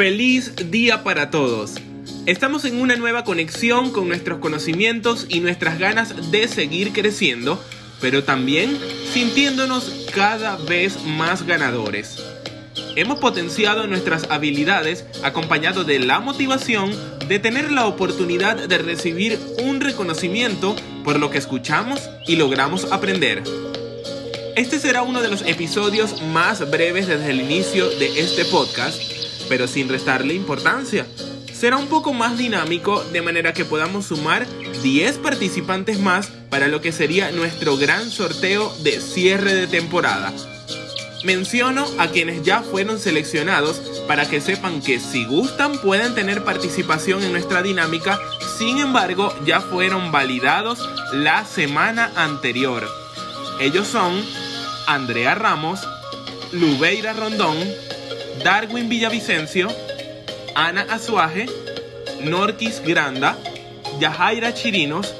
Feliz día para todos. Estamos en una nueva conexión con nuestros conocimientos y nuestras ganas de seguir creciendo, pero también sintiéndonos cada vez más ganadores. Hemos potenciado nuestras habilidades acompañado de la motivación de tener la oportunidad de recibir un reconocimiento por lo que escuchamos y logramos aprender. Este será uno de los episodios más breves desde el inicio de este podcast, pero sin restarle importancia. Será un poco más dinámico de manera que podamos sumar 10 participantes más para lo que sería nuestro gran sorteo de cierre de temporada. Menciono a quienes ya fueron seleccionados para que sepan que si gustan pueden tener participación en nuestra dinámica, sin embargo ya fueron validados la semana anterior. Ellos son Andrea Ramos, Lubeira Rondón, Darwin Villavicencio, Ana Azuaje, Norquis Granda, Yajaira Chirinos,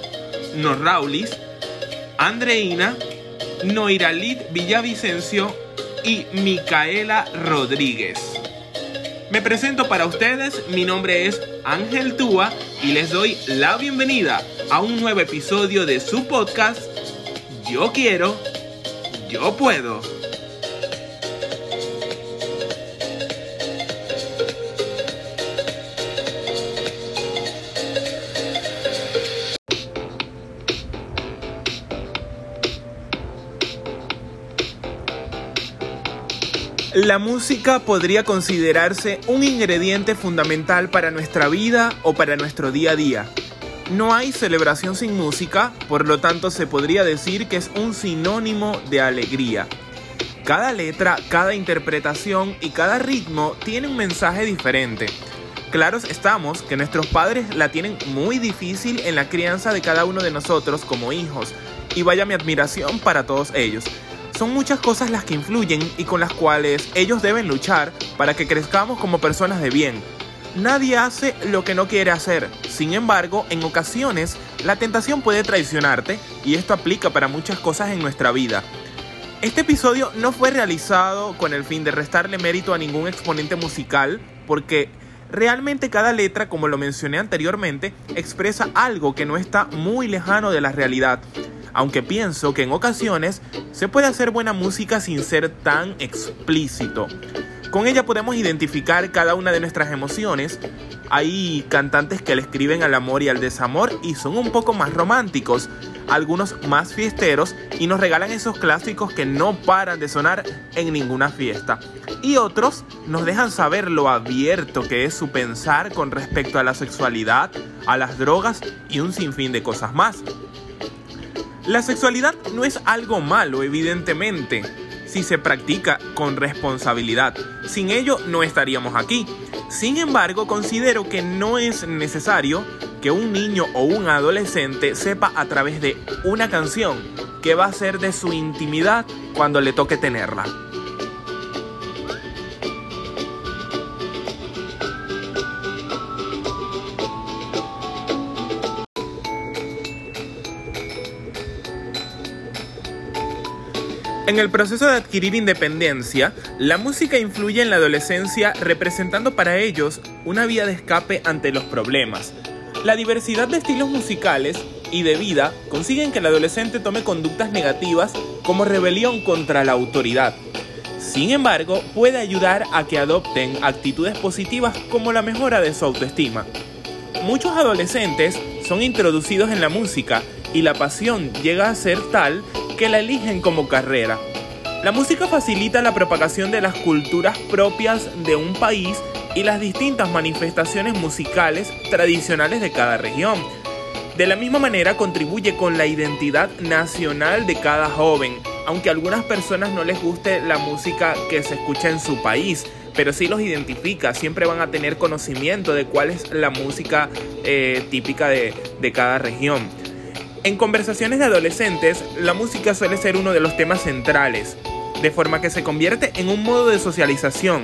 Norraulis, Andreina, Noiralit Villavicencio y Micaela Rodríguez. Me presento para ustedes, mi nombre es Ángel Túa y les doy la bienvenida a un nuevo episodio de su podcast Yo quiero, yo puedo. La música podría considerarse un ingrediente fundamental para nuestra vida o para nuestro día a día. No hay celebración sin música, por lo tanto se podría decir que es un sinónimo de alegría. Cada letra, cada interpretación y cada ritmo tiene un mensaje diferente. Claros estamos que nuestros padres la tienen muy difícil en la crianza de cada uno de nosotros como hijos, y vaya mi admiración para todos ellos. Son muchas cosas las que influyen y con las cuales ellos deben luchar para que crezcamos como personas de bien. Nadie hace lo que no quiere hacer, sin embargo, en ocasiones la tentación puede traicionarte y esto aplica para muchas cosas en nuestra vida. Este episodio no fue realizado con el fin de restarle mérito a ningún exponente musical, porque realmente cada letra, como lo mencioné anteriormente, expresa algo que no está muy lejano de la realidad aunque pienso que en ocasiones se puede hacer buena música sin ser tan explícito. Con ella podemos identificar cada una de nuestras emociones. Hay cantantes que le escriben al amor y al desamor y son un poco más románticos, algunos más fiesteros y nos regalan esos clásicos que no paran de sonar en ninguna fiesta. Y otros nos dejan saber lo abierto que es su pensar con respecto a la sexualidad, a las drogas y un sinfín de cosas más. La sexualidad no es algo malo, evidentemente, si se practica con responsabilidad. Sin ello no estaríamos aquí. Sin embargo, considero que no es necesario que un niño o un adolescente sepa a través de una canción qué va a ser de su intimidad cuando le toque tenerla. En el proceso de adquirir independencia, la música influye en la adolescencia representando para ellos una vía de escape ante los problemas. La diversidad de estilos musicales y de vida consiguen que el adolescente tome conductas negativas como rebelión contra la autoridad. Sin embargo, puede ayudar a que adopten actitudes positivas como la mejora de su autoestima. Muchos adolescentes son introducidos en la música y la pasión llega a ser tal que la eligen como carrera. La música facilita la propagación de las culturas propias de un país y las distintas manifestaciones musicales tradicionales de cada región. De la misma manera contribuye con la identidad nacional de cada joven, aunque a algunas personas no les guste la música que se escucha en su país, pero sí los identifica, siempre van a tener conocimiento de cuál es la música eh, típica de, de cada región. En conversaciones de adolescentes, la música suele ser uno de los temas centrales, de forma que se convierte en un modo de socialización.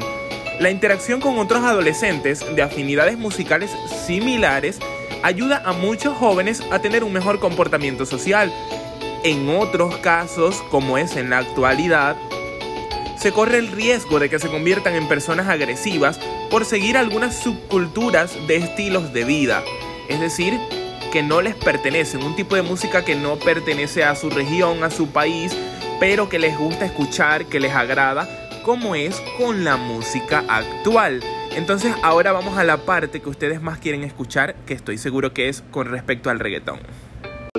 La interacción con otros adolescentes de afinidades musicales similares ayuda a muchos jóvenes a tener un mejor comportamiento social. En otros casos, como es en la actualidad, se corre el riesgo de que se conviertan en personas agresivas por seguir algunas subculturas de estilos de vida, es decir, que no les pertenecen, un tipo de música que no pertenece a su región, a su país, pero que les gusta escuchar, que les agrada, como es con la música actual. Entonces ahora vamos a la parte que ustedes más quieren escuchar, que estoy seguro que es con respecto al reggaetón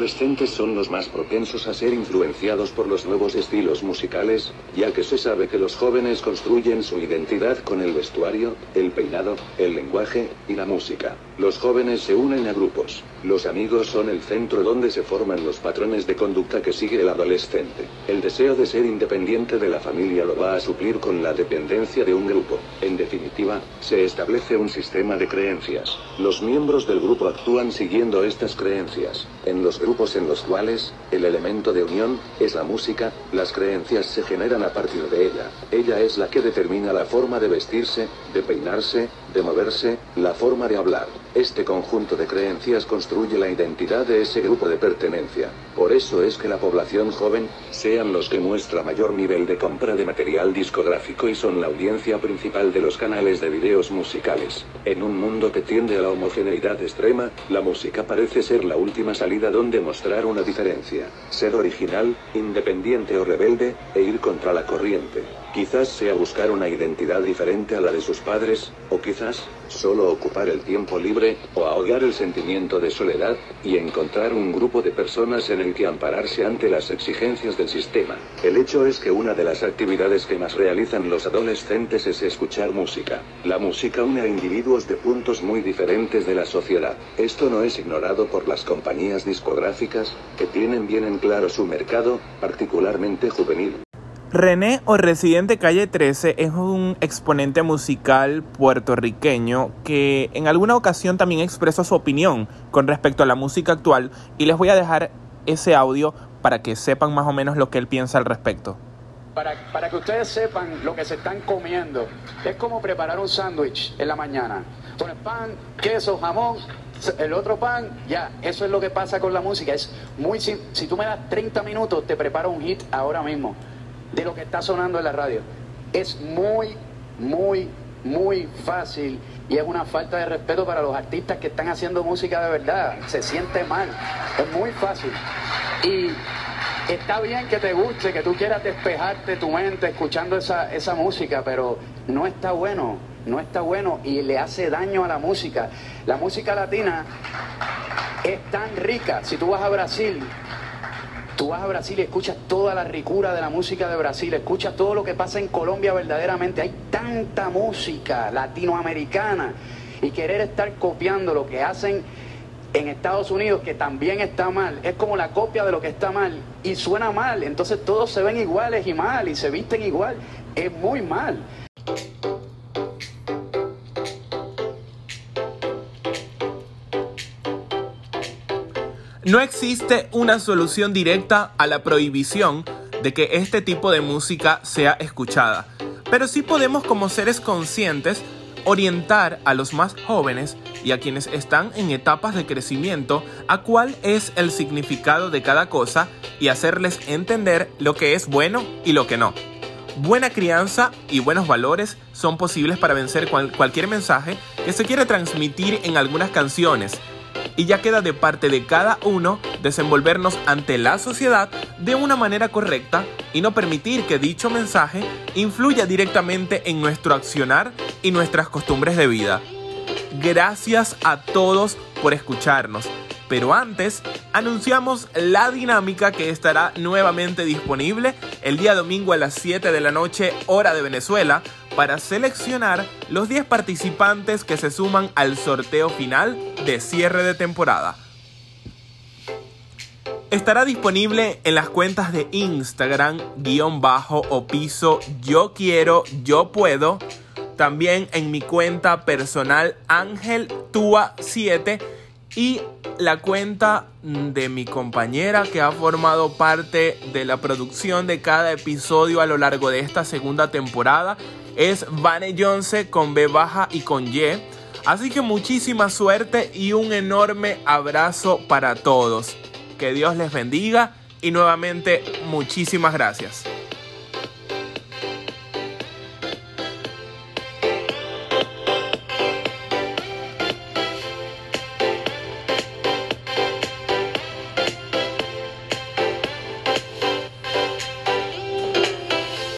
adolescentes son los más propensos a ser influenciados por los nuevos estilos musicales, ya que se sabe que los jóvenes construyen su identidad con el vestuario, el peinado, el lenguaje, y la música. Los jóvenes se unen a grupos. Los amigos son el centro donde se forman los patrones de conducta que sigue el adolescente. El deseo de ser independiente de la familia lo va a suplir con la dependencia de un grupo. En definitiva, se establece un sistema de creencias. Los miembros del grupo actúan siguiendo estas creencias. En los grupos en los cuales, el elemento de unión, es la música, las creencias se generan a partir de ella. Ella es la que determina la forma de vestirse, de peinarse, de moverse, la forma de hablar. Este conjunto de creencias la identidad de ese grupo de pertenencia. Por eso es que la población joven, sean los que muestra mayor nivel de compra de material discográfico y son la audiencia principal de los canales de videos musicales. En un mundo que tiende a la homogeneidad extrema, la música parece ser la última salida donde demostrar una diferencia, ser original, independiente o rebelde, e ir contra la corriente. Quizás sea buscar una identidad diferente a la de sus padres, o quizás, solo ocupar el tiempo libre, o ahogar el sentimiento de soledad, y encontrar un grupo de personas en el que ampararse ante las exigencias del sistema. El hecho es que una de las actividades que más realizan los adolescentes es escuchar música. La música une a individuos de puntos muy diferentes de la sociedad. Esto no es ignorado por las compañías discográficas, que tienen bien en claro su mercado, particularmente juvenil. René o Residente Calle 13 es un exponente musical puertorriqueño que en alguna ocasión también expresó su opinión con respecto a la música actual y les voy a dejar ese audio para que sepan más o menos lo que él piensa al respecto. Para, para que ustedes sepan lo que se están comiendo, es como preparar un sándwich en la mañana. Con el pan, queso, jamón, el otro pan, ya, eso es lo que pasa con la música. Es muy si tú me das 30 minutos, te preparo un hit ahora mismo de lo que está sonando en la radio. Es muy, muy, muy fácil y es una falta de respeto para los artistas que están haciendo música de verdad. Se siente mal. Es muy fácil. Y está bien que te guste, que tú quieras despejarte tu mente escuchando esa, esa música, pero no está bueno. No está bueno y le hace daño a la música. La música latina es tan rica. Si tú vas a Brasil, Tú vas a Brasil y escuchas toda la ricura de la música de Brasil, escuchas todo lo que pasa en Colombia verdaderamente. Hay tanta música latinoamericana y querer estar copiando lo que hacen en Estados Unidos, que también está mal, es como la copia de lo que está mal y suena mal. Entonces todos se ven iguales y mal y se visten igual. Es muy mal. No existe una solución directa a la prohibición de que este tipo de música sea escuchada, pero sí podemos como seres conscientes orientar a los más jóvenes y a quienes están en etapas de crecimiento a cuál es el significado de cada cosa y hacerles entender lo que es bueno y lo que no. Buena crianza y buenos valores son posibles para vencer cualquier mensaje que se quiera transmitir en algunas canciones, y ya queda de parte de cada uno desenvolvernos ante la sociedad de una manera correcta y no permitir que dicho mensaje influya directamente en nuestro accionar y nuestras costumbres de vida. Gracias a todos por escucharnos. Pero antes, anunciamos la dinámica que estará nuevamente disponible el día domingo a las 7 de la noche, hora de Venezuela, para seleccionar los 10 participantes que se suman al sorteo final de cierre de temporada. Estará disponible en las cuentas de Instagram, guion bajo o piso yo quiero, yo puedo. También en mi cuenta personal Ángel Tua 7 y la cuenta de mi compañera que ha formado parte de la producción de cada episodio a lo largo de esta segunda temporada es Vane Jonce con B baja y con Y. Así que muchísima suerte y un enorme abrazo para todos. Que Dios les bendiga y nuevamente muchísimas gracias.